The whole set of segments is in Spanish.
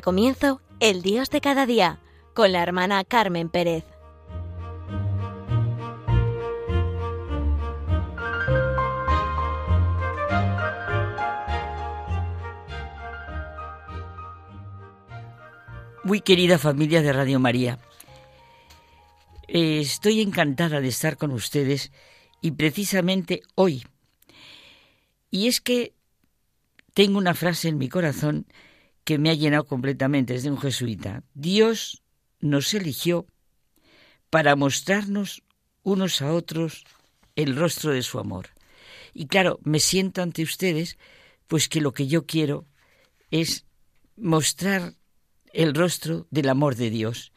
Comienzo El Dios de cada día con la hermana Carmen Pérez. Muy querida familia de Radio María, eh, estoy encantada de estar con ustedes y precisamente hoy. Y es que tengo una frase en mi corazón que me ha llenado completamente, es de un jesuita. Dios nos eligió para mostrarnos unos a otros el rostro de su amor. Y claro, me siento ante ustedes, pues que lo que yo quiero es mostrar el rostro del amor de Dios.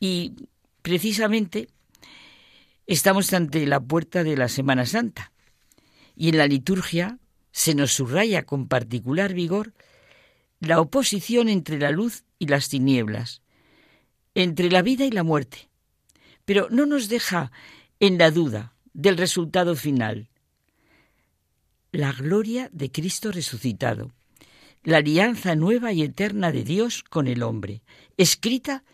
Y precisamente estamos ante la puerta de la Semana Santa. Y en la liturgia se nos subraya con particular vigor la oposición entre la luz y las tinieblas, entre la vida y la muerte. Pero no nos deja en la duda del resultado final. La gloria de Cristo resucitado la alianza nueva y eterna de Dios con el hombre, escrita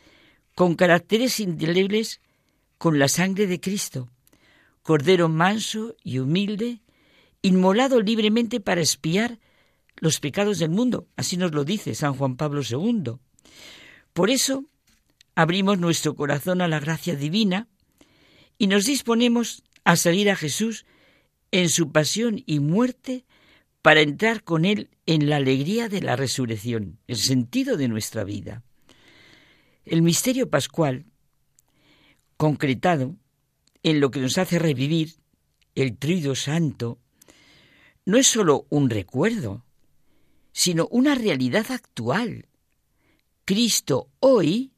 con caracteres indelebles con la sangre de Cristo, Cordero manso y humilde, inmolado libremente para espiar los pecados del mundo, así nos lo dice San Juan Pablo II. Por eso abrimos nuestro corazón a la gracia divina y nos disponemos a salir a Jesús en su pasión y muerte para entrar con Él en la alegría de la resurrección, el sentido de nuestra vida. El misterio pascual, concretado en lo que nos hace revivir el trido santo, no es sólo un recuerdo, sino una realidad actual. Cristo hoy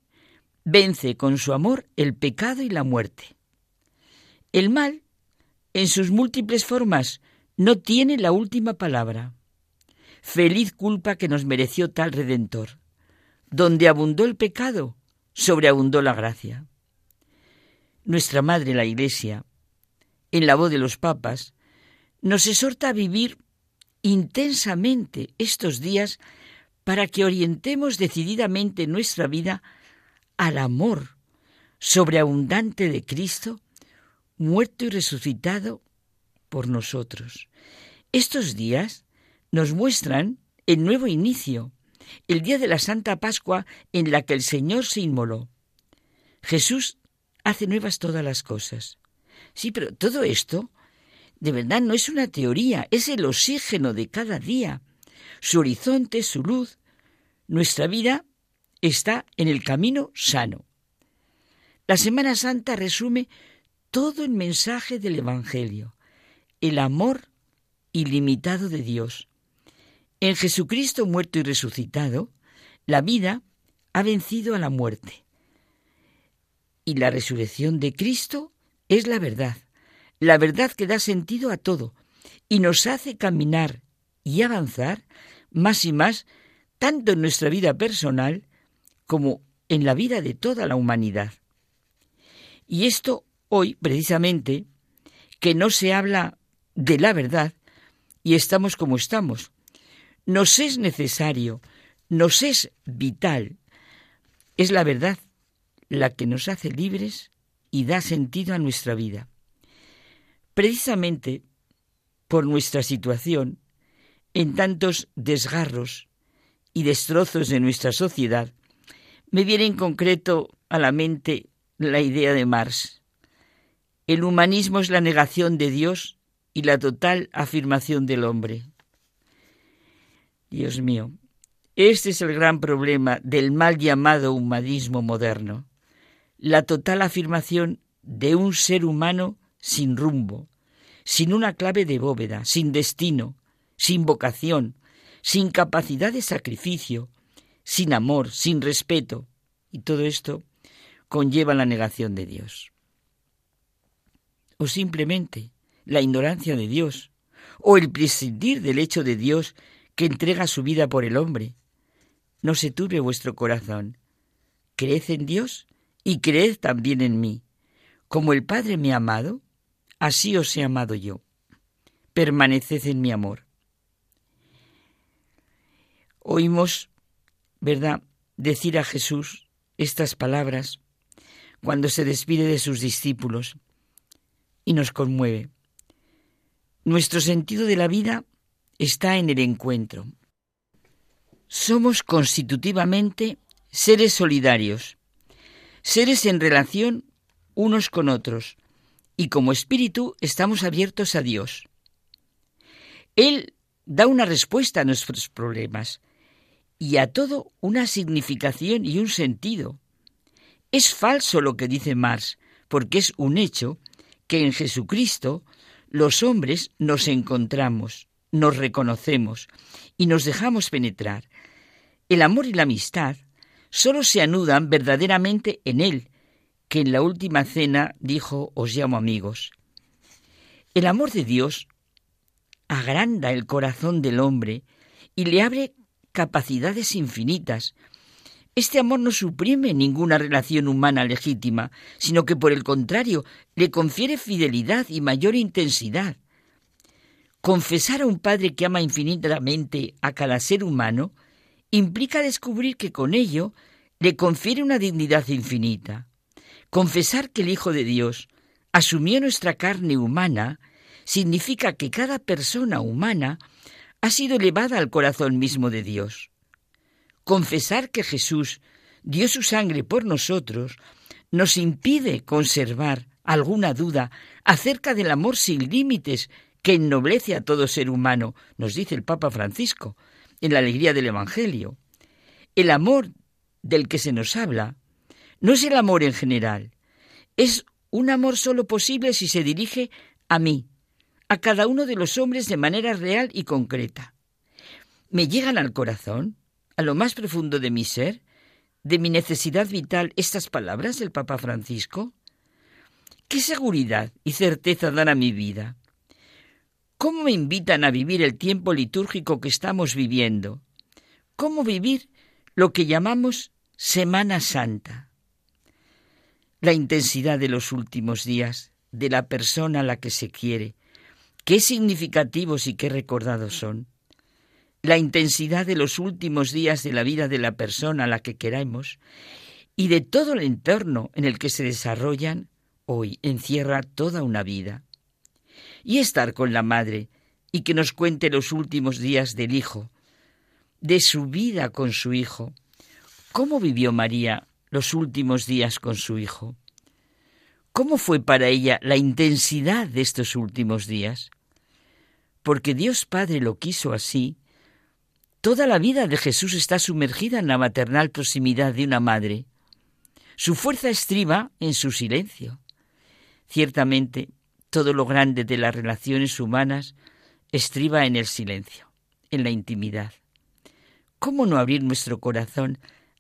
vence con su amor el pecado y la muerte. El mal, en sus múltiples formas, no tiene la última palabra. Feliz culpa que nos mereció tal Redentor. Donde abundó el pecado, sobreabundó la gracia. Nuestra Madre la Iglesia, en la voz de los papas, nos exhorta a vivir intensamente estos días para que orientemos decididamente nuestra vida al amor sobreabundante de Cristo, muerto y resucitado por nosotros. Estos días nos muestran el nuevo inicio, el día de la Santa Pascua en la que el Señor se inmoló. Jesús hace nuevas todas las cosas. Sí, pero todo esto de verdad no es una teoría, es el oxígeno de cada día, su horizonte, su luz. Nuestra vida está en el camino sano. La Semana Santa resume todo el mensaje del Evangelio el amor ilimitado de Dios. En Jesucristo muerto y resucitado, la vida ha vencido a la muerte. Y la resurrección de Cristo es la verdad, la verdad que da sentido a todo y nos hace caminar y avanzar más y más, tanto en nuestra vida personal como en la vida de toda la humanidad. Y esto hoy, precisamente, que no se habla de la verdad y estamos como estamos. Nos es necesario, nos es vital. Es la verdad la que nos hace libres y da sentido a nuestra vida. Precisamente por nuestra situación, en tantos desgarros y destrozos de nuestra sociedad, me viene en concreto a la mente la idea de Marx. El humanismo es la negación de Dios y la total afirmación del hombre. Dios mío, este es el gran problema del mal llamado humanismo moderno, la total afirmación de un ser humano sin rumbo, sin una clave de bóveda, sin destino, sin vocación, sin capacidad de sacrificio, sin amor, sin respeto. Y todo esto conlleva la negación de Dios. O simplemente la ignorancia de Dios, o el prescindir del hecho de Dios que entrega su vida por el hombre. No se turbe vuestro corazón. Creed en Dios y creed también en mí. Como el Padre me ha amado, así os he amado yo. Permaneced en mi amor. Oímos ¿verdad?, decir a Jesús estas palabras cuando se despide de sus discípulos y nos conmueve. Nuestro sentido de la vida está en el encuentro. Somos constitutivamente seres solidarios, seres en relación unos con otros, y como espíritu estamos abiertos a Dios. Él da una respuesta a nuestros problemas y a todo una significación y un sentido. Es falso lo que dice Marx, porque es un hecho que en Jesucristo los hombres nos encontramos, nos reconocemos y nos dejamos penetrar. El amor y la amistad solo se anudan verdaderamente en Él, que en la última cena dijo, os llamo amigos. El amor de Dios agranda el corazón del hombre y le abre capacidades infinitas. Este amor no suprime ninguna relación humana legítima, sino que por el contrario le confiere fidelidad y mayor intensidad. Confesar a un Padre que ama infinitamente a cada ser humano implica descubrir que con ello le confiere una dignidad infinita. Confesar que el Hijo de Dios asumió nuestra carne humana significa que cada persona humana ha sido elevada al corazón mismo de Dios. Confesar que Jesús dio su sangre por nosotros nos impide conservar alguna duda acerca del amor sin límites que ennoblece a todo ser humano, nos dice el Papa Francisco, en la alegría del Evangelio. El amor del que se nos habla no es el amor en general, es un amor solo posible si se dirige a mí, a cada uno de los hombres de manera real y concreta. Me llegan al corazón, a lo más profundo de mi ser, de mi necesidad vital, estas palabras del Papa Francisco. ¿Qué seguridad y certeza dan a mi vida? ¿Cómo me invitan a vivir el tiempo litúrgico que estamos viviendo? ¿Cómo vivir lo que llamamos Semana Santa? La intensidad de los últimos días, de la persona a la que se quiere, qué significativos y qué recordados son. La intensidad de los últimos días de la vida de la persona a la que queramos y de todo el entorno en el que se desarrollan, hoy encierra toda una vida y estar con la madre y que nos cuente los últimos días del hijo, de su vida con su hijo. ¿Cómo vivió María los últimos días con su hijo? ¿Cómo fue para ella la intensidad de estos últimos días? Porque Dios Padre lo quiso así, toda la vida de Jesús está sumergida en la maternal proximidad de una madre. Su fuerza estriba en su silencio. Ciertamente, todo lo grande de las relaciones humanas estriba en el silencio, en la intimidad. ¿Cómo no abrir nuestro corazón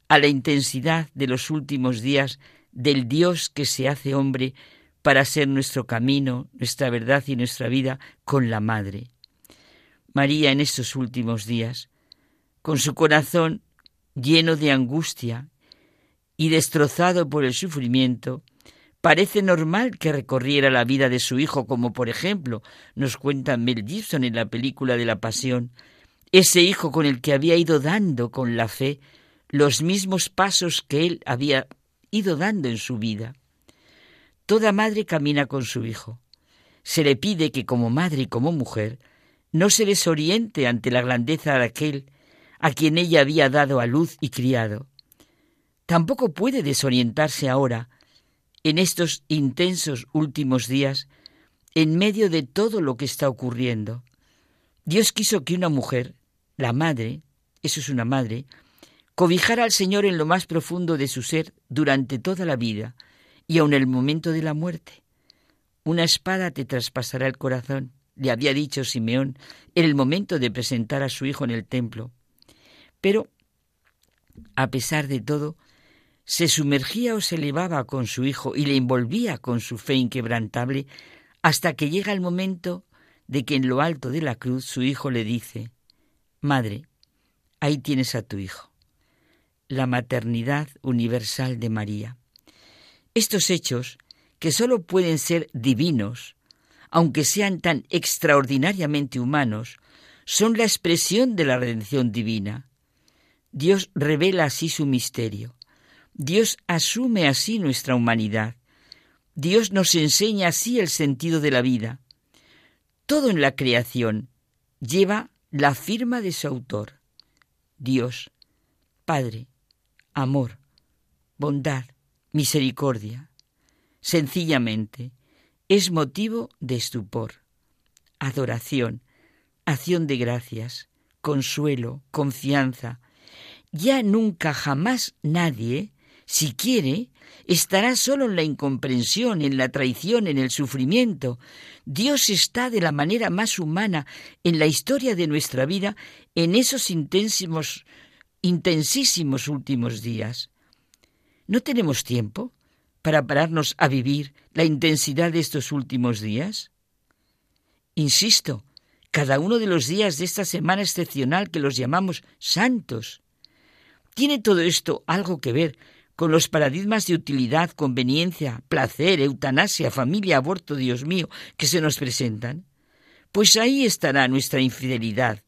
a la intensidad de los últimos días del Dios que se hace hombre para ser nuestro camino, nuestra verdad y nuestra vida con la Madre? María en estos últimos días, con su corazón lleno de angustia y destrozado por el sufrimiento, Parece normal que recorriera la vida de su hijo, como por ejemplo nos cuenta Mel Gibson en la película de la Pasión, ese hijo con el que había ido dando con la fe los mismos pasos que él había ido dando en su vida. Toda madre camina con su hijo. Se le pide que como madre y como mujer no se desoriente ante la grandeza de aquel a quien ella había dado a luz y criado. Tampoco puede desorientarse ahora en estos intensos últimos días, en medio de todo lo que está ocurriendo. Dios quiso que una mujer, la madre, eso es una madre, cobijara al Señor en lo más profundo de su ser durante toda la vida y aun el momento de la muerte. Una espada te traspasará el corazón, le había dicho Simeón en el momento de presentar a su hijo en el templo. Pero, a pesar de todo, se sumergía o se elevaba con su hijo y le envolvía con su fe inquebrantable hasta que llega el momento de que en lo alto de la cruz su hijo le dice, Madre, ahí tienes a tu hijo. La maternidad universal de María. Estos hechos, que sólo pueden ser divinos, aunque sean tan extraordinariamente humanos, son la expresión de la redención divina. Dios revela así su misterio. Dios asume así nuestra humanidad. Dios nos enseña así el sentido de la vida. Todo en la creación lleva la firma de su autor. Dios, Padre, amor, bondad, misericordia. Sencillamente, es motivo de estupor, adoración, acción de gracias, consuelo, confianza. Ya nunca jamás nadie, si quiere, estará solo en la incomprensión, en la traición, en el sufrimiento. Dios está de la manera más humana en la historia de nuestra vida en esos intensísimos, intensísimos últimos días. ¿No tenemos tiempo para pararnos a vivir la intensidad de estos últimos días? Insisto, cada uno de los días de esta semana excepcional que los llamamos santos. ¿Tiene todo esto algo que ver con los paradigmas de utilidad, conveniencia, placer, eutanasia, familia, aborto, Dios mío, que se nos presentan? Pues ahí estará nuestra infidelidad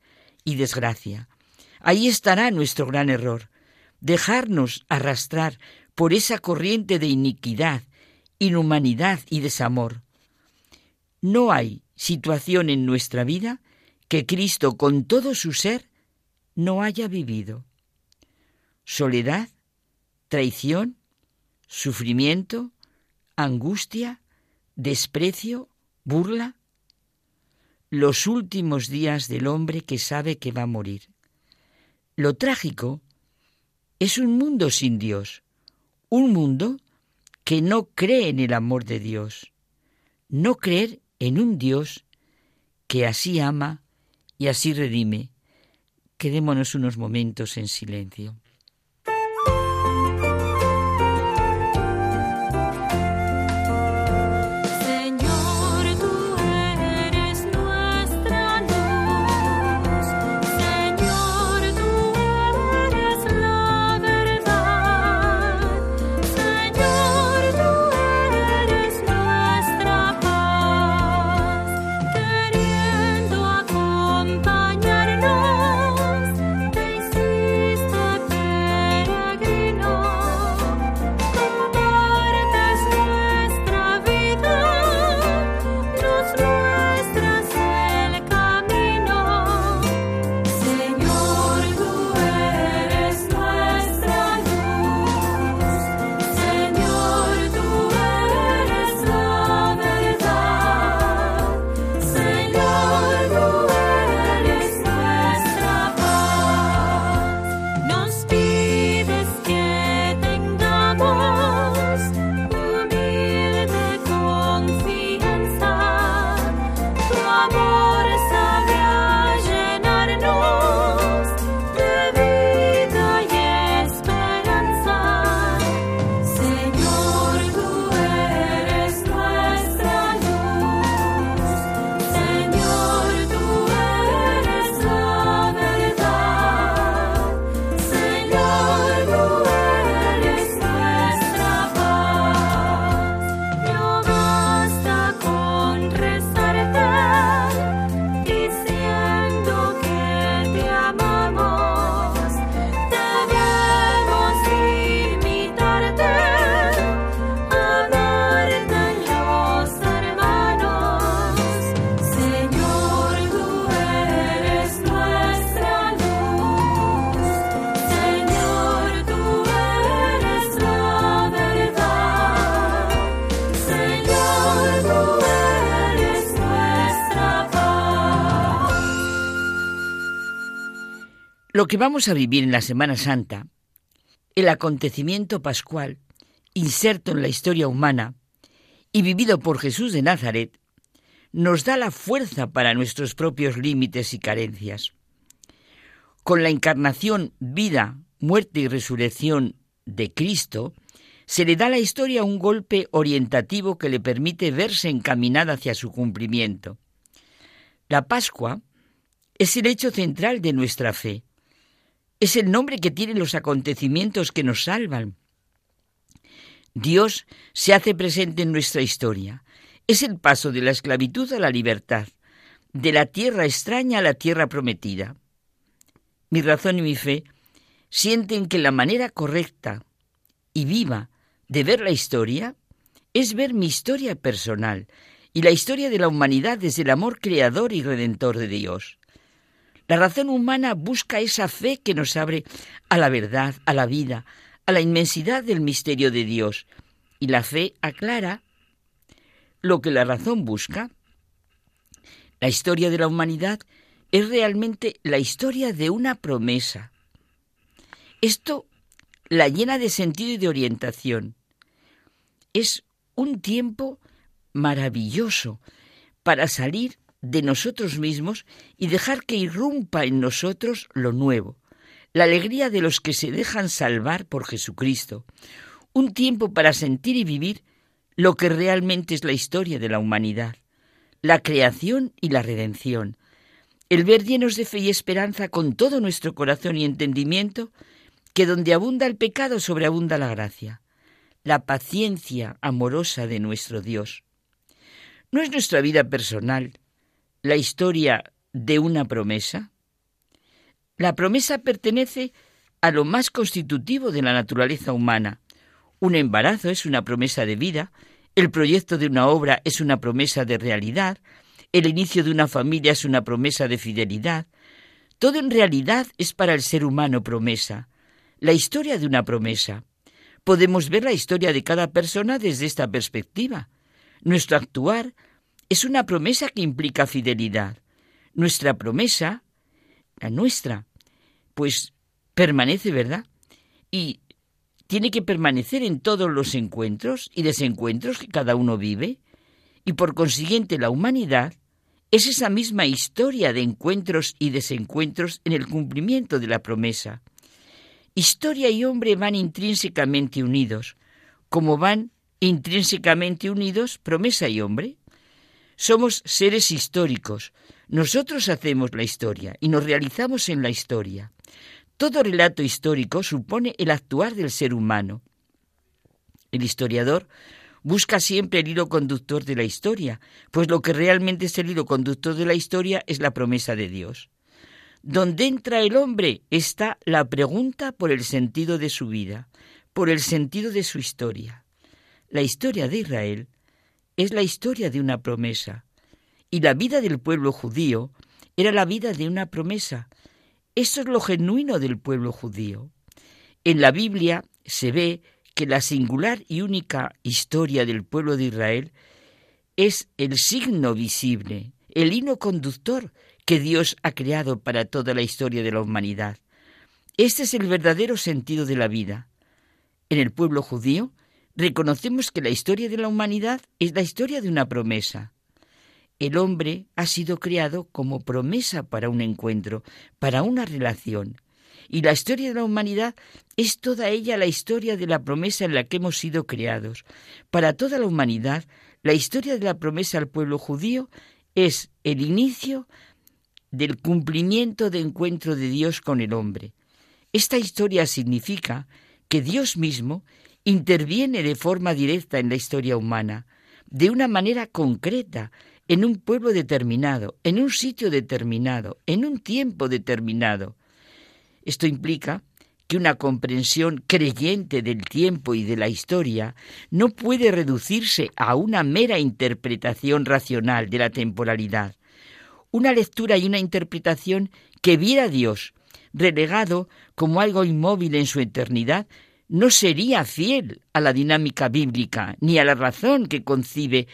y desgracia. Ahí estará nuestro gran error, dejarnos arrastrar por esa corriente de iniquidad, inhumanidad y desamor. No hay situación en nuestra vida que Cristo con todo su ser no haya vivido. Soledad, traición, sufrimiento, angustia, desprecio, burla. Los últimos días del hombre que sabe que va a morir. Lo trágico es un mundo sin Dios, un mundo que no cree en el amor de Dios, no creer en un Dios que así ama y así redime. Quedémonos unos momentos en silencio. Que vamos a vivir en la Semana Santa, el acontecimiento pascual, inserto en la historia humana y vivido por Jesús de Nazaret, nos da la fuerza para nuestros propios límites y carencias. Con la encarnación, vida, muerte y resurrección de Cristo, se le da a la historia un golpe orientativo que le permite verse encaminada hacia su cumplimiento. La Pascua es el hecho central de nuestra fe, es el nombre que tienen los acontecimientos que nos salvan. Dios se hace presente en nuestra historia. Es el paso de la esclavitud a la libertad, de la tierra extraña a la tierra prometida. Mi razón y mi fe sienten que la manera correcta y viva de ver la historia es ver mi historia personal y la historia de la humanidad desde el amor creador y redentor de Dios. La razón humana busca esa fe que nos abre a la verdad, a la vida, a la inmensidad del misterio de Dios. Y la fe aclara lo que la razón busca. La historia de la humanidad es realmente la historia de una promesa. Esto la llena de sentido y de orientación. Es un tiempo maravilloso para salir de nosotros mismos y dejar que irrumpa en nosotros lo nuevo, la alegría de los que se dejan salvar por Jesucristo, un tiempo para sentir y vivir lo que realmente es la historia de la humanidad, la creación y la redención, el ver llenos de fe y esperanza con todo nuestro corazón y entendimiento que donde abunda el pecado sobreabunda la gracia, la paciencia amorosa de nuestro Dios. ¿No es nuestra vida personal la historia de una promesa? La promesa pertenece a lo más constitutivo de la naturaleza humana. Un embarazo es una promesa de vida, el proyecto de una obra es una promesa de realidad, el inicio de una familia es una promesa de fidelidad. Todo en realidad es para el ser humano promesa, la historia de una promesa. Podemos ver la historia de cada persona desde esta perspectiva. Nuestro actuar es una promesa que implica fidelidad. Nuestra promesa, la nuestra, pues permanece, ¿verdad? Y tiene que permanecer en todos los encuentros y desencuentros que cada uno vive. Y por consiguiente la humanidad es esa misma historia de encuentros y desencuentros en el cumplimiento de la promesa. Historia y hombre van intrínsecamente unidos, como van intrínsecamente unidos promesa y hombre. Somos seres históricos. Nosotros hacemos la historia y nos realizamos en la historia. Todo relato histórico supone el actuar del ser humano. El historiador busca siempre el hilo conductor de la historia, pues lo que realmente es el hilo conductor de la historia es la promesa de Dios. Donde entra el hombre está la pregunta por el sentido de su vida, por el sentido de su historia. La historia de Israel es la historia de una promesa. Y la vida del pueblo judío era la vida de una promesa. Eso es lo genuino del pueblo judío. En la Biblia se ve que la singular y única historia del pueblo de Israel es el signo visible, el hino conductor que Dios ha creado para toda la historia de la humanidad. Este es el verdadero sentido de la vida. En el pueblo judío reconocemos que la historia de la humanidad es la historia de una promesa. El hombre ha sido creado como promesa para un encuentro, para una relación. Y la historia de la humanidad es toda ella la historia de la promesa en la que hemos sido creados. Para toda la humanidad, la historia de la promesa al pueblo judío es el inicio del cumplimiento de encuentro de Dios con el hombre. Esta historia significa que Dios mismo interviene de forma directa en la historia humana, de una manera concreta, en un pueblo determinado, en un sitio determinado, en un tiempo determinado. Esto implica que una comprensión creyente del tiempo y de la historia no puede reducirse a una mera interpretación racional de la temporalidad. Una lectura y una interpretación que viera a Dios relegado como algo inmóvil en su eternidad no sería fiel a la dinámica bíblica ni a la razón que concibe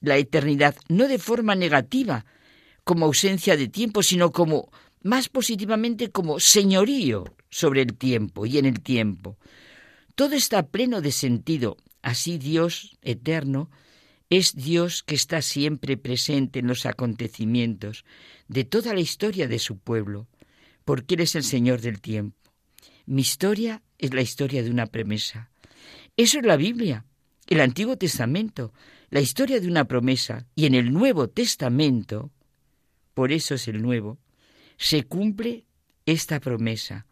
la eternidad, no de forma negativa, como ausencia de tiempo, sino como más positivamente como señorío sobre el tiempo y en el tiempo. Todo está pleno de sentido. Así Dios eterno es Dios que está siempre presente en los acontecimientos de toda la historia de su pueblo, porque Él es el Señor del tiempo. Mi historia es la historia de una promesa. Eso es la Biblia, el Antiguo Testamento, la historia de una promesa. Y en el Nuevo Testamento, por eso es el Nuevo, se cumple esta promesa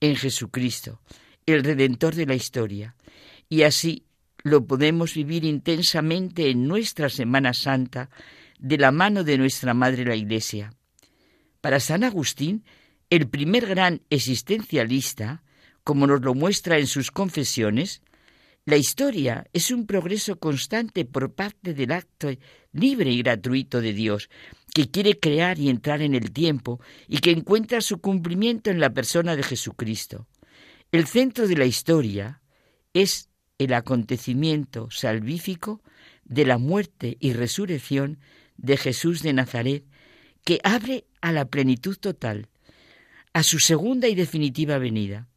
en Jesucristo, el Redentor de la historia. Y así lo podemos vivir intensamente en nuestra Semana Santa de la mano de nuestra Madre la Iglesia. Para San Agustín, el primer gran existencialista como nos lo muestra en sus confesiones, la historia es un progreso constante por parte del acto libre y gratuito de Dios, que quiere crear y entrar en el tiempo y que encuentra su cumplimiento en la persona de Jesucristo. El centro de la historia es el acontecimiento salvífico de la muerte y resurrección de Jesús de Nazaret, que abre a la plenitud total, a su segunda y definitiva venida.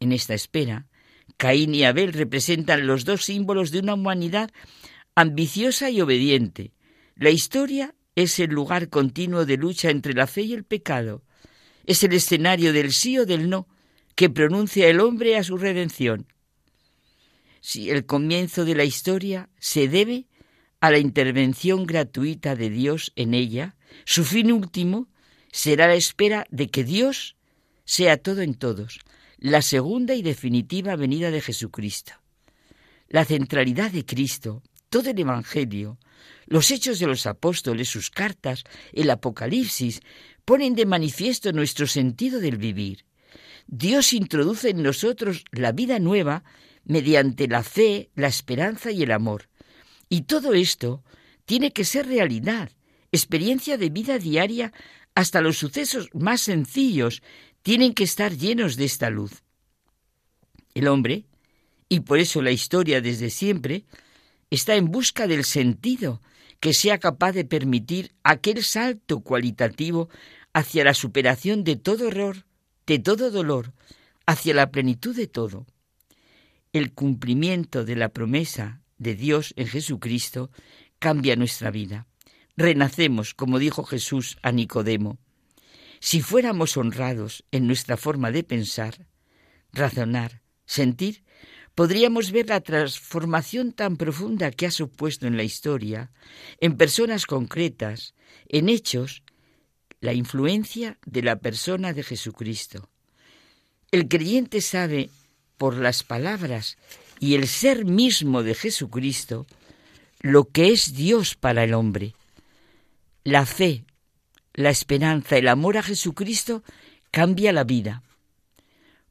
En esta espera, Caín y Abel representan los dos símbolos de una humanidad ambiciosa y obediente. La historia es el lugar continuo de lucha entre la fe y el pecado. Es el escenario del sí o del no que pronuncia el hombre a su redención. Si el comienzo de la historia se debe a la intervención gratuita de Dios en ella, su fin último será la espera de que Dios sea todo en todos, la segunda y definitiva venida de Jesucristo. La centralidad de Cristo, todo el Evangelio, los hechos de los apóstoles, sus cartas, el Apocalipsis, ponen de manifiesto nuestro sentido del vivir. Dios introduce en nosotros la vida nueva mediante la fe, la esperanza y el amor. Y todo esto tiene que ser realidad, experiencia de vida diaria, hasta los sucesos más sencillos tienen que estar llenos de esta luz. El hombre, y por eso la historia desde siempre, está en busca del sentido que sea capaz de permitir aquel salto cualitativo hacia la superación de todo error, de todo dolor, hacia la plenitud de todo. El cumplimiento de la promesa de Dios en Jesucristo cambia nuestra vida. Renacemos, como dijo Jesús a Nicodemo. Si fuéramos honrados en nuestra forma de pensar, razonar, sentir, podríamos ver la transformación tan profunda que ha supuesto en la historia, en personas concretas, en hechos, la influencia de la persona de Jesucristo. El creyente sabe por las palabras y el ser mismo de Jesucristo lo que es Dios para el hombre. La fe, la esperanza, el amor a Jesucristo cambia la vida.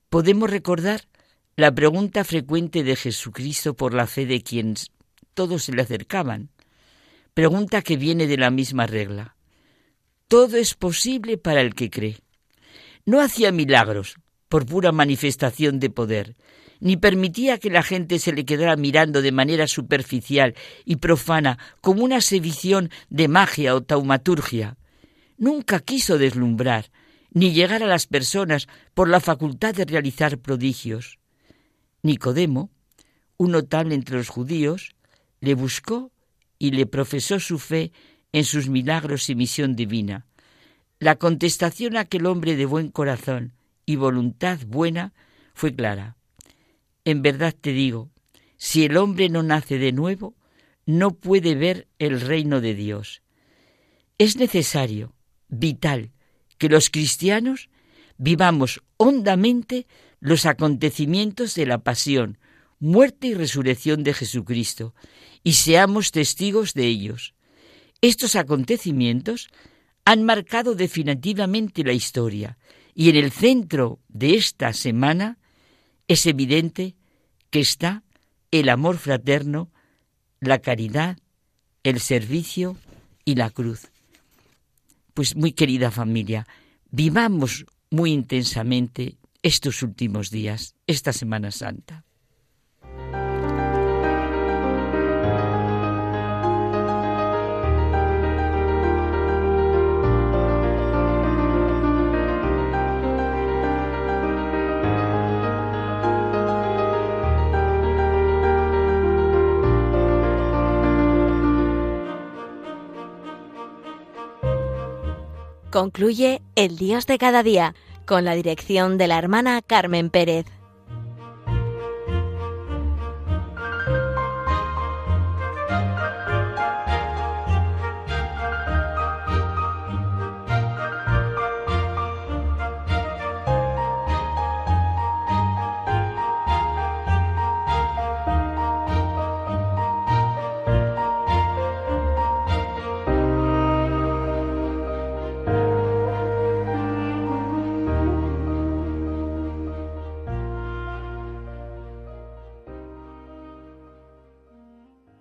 Podemos recordar la pregunta frecuente de Jesucristo por la fe de quienes todos se le acercaban. Pregunta que viene de la misma regla. Todo es posible para el que cree. No hacía milagros por pura manifestación de poder, ni permitía que la gente se le quedara mirando de manera superficial y profana como una sedición de magia o taumaturgia. Nunca quiso deslumbrar, ni llegar a las personas por la facultad de realizar prodigios. Nicodemo, un notable entre los judíos, le buscó y le profesó su fe en sus milagros y misión divina. La contestación a aquel hombre de buen corazón y voluntad buena fue clara. En verdad te digo, si el hombre no nace de nuevo, no puede ver el reino de Dios. Es necesario, vital, que los cristianos vivamos hondamente los acontecimientos de la pasión, muerte y resurrección de Jesucristo, y seamos testigos de ellos. Estos acontecimientos han marcado definitivamente la historia, y en el centro de esta semana es evidente que está el amor fraterno, la caridad, el servicio y la cruz. Pues muy querida familia, vivamos muy intensamente estos últimos días, esta Semana Santa. Concluye el Dios de cada día con la dirección de la hermana Carmen Pérez.